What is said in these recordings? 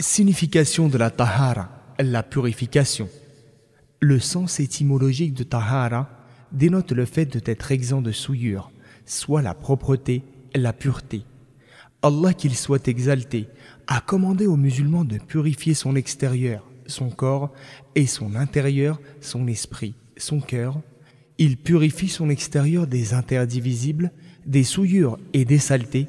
Signification de la tahara, la purification. Le sens étymologique de tahara dénote le fait d'être exempt de souillure, soit la propreté, la pureté. Allah qu'il soit exalté, a commandé aux musulmans de purifier son extérieur, son corps, et son intérieur, son esprit, son cœur. Il purifie son extérieur des interdits visibles, des souillures et des saletés,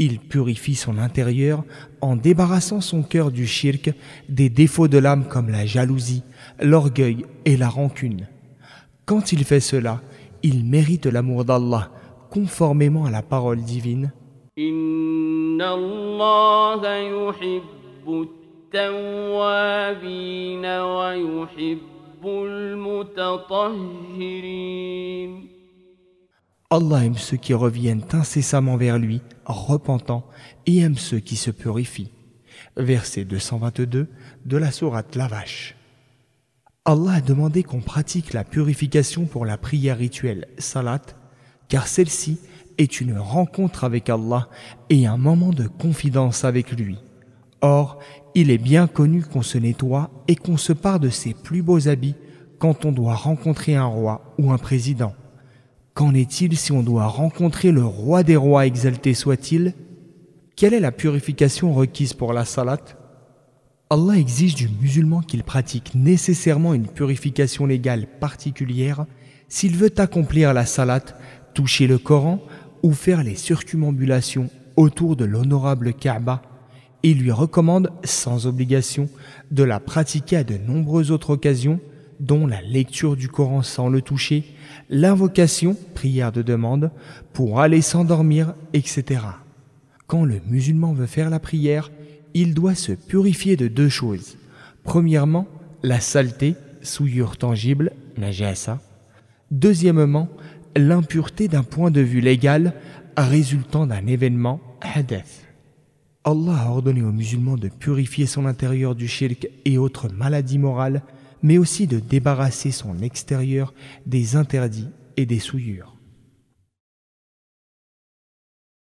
il purifie son intérieur en débarrassant son cœur du shirk, des défauts de l'âme comme la jalousie, l'orgueil et la rancune. Quand il fait cela, il mérite l'amour d'Allah conformément à la parole divine. Allah aime ceux qui reviennent incessamment vers lui, repentants, et aime ceux qui se purifient. Verset 222 de la sourate La Vache. Allah a demandé qu'on pratique la purification pour la prière rituelle, salat, car celle-ci est une rencontre avec Allah et un moment de confidence avec lui. Or, il est bien connu qu'on se nettoie et qu'on se part de ses plus beaux habits quand on doit rencontrer un roi ou un président. Qu'en est-il si on doit rencontrer le roi des rois exalté soit-il? Quelle est la purification requise pour la salat? Allah exige du musulman qu'il pratique nécessairement une purification légale particulière. S'il veut accomplir la salat, toucher le Coran ou faire les circumambulations autour de l'honorable Kaaba et lui recommande sans obligation de la pratiquer à de nombreuses autres occasions dont la lecture du Coran sans le toucher, l'invocation, prière de demande, pour aller s'endormir, etc. Quand le musulman veut faire la prière, il doit se purifier de deux choses. Premièrement, la saleté, souillure tangible, najasa. Deuxièmement, l'impureté d'un point de vue légal résultant d'un événement, hadith. Allah a ordonné aux musulmans de purifier son intérieur du shirk et autres maladies morales mais aussi de débarrasser son extérieur des interdits et des souillures.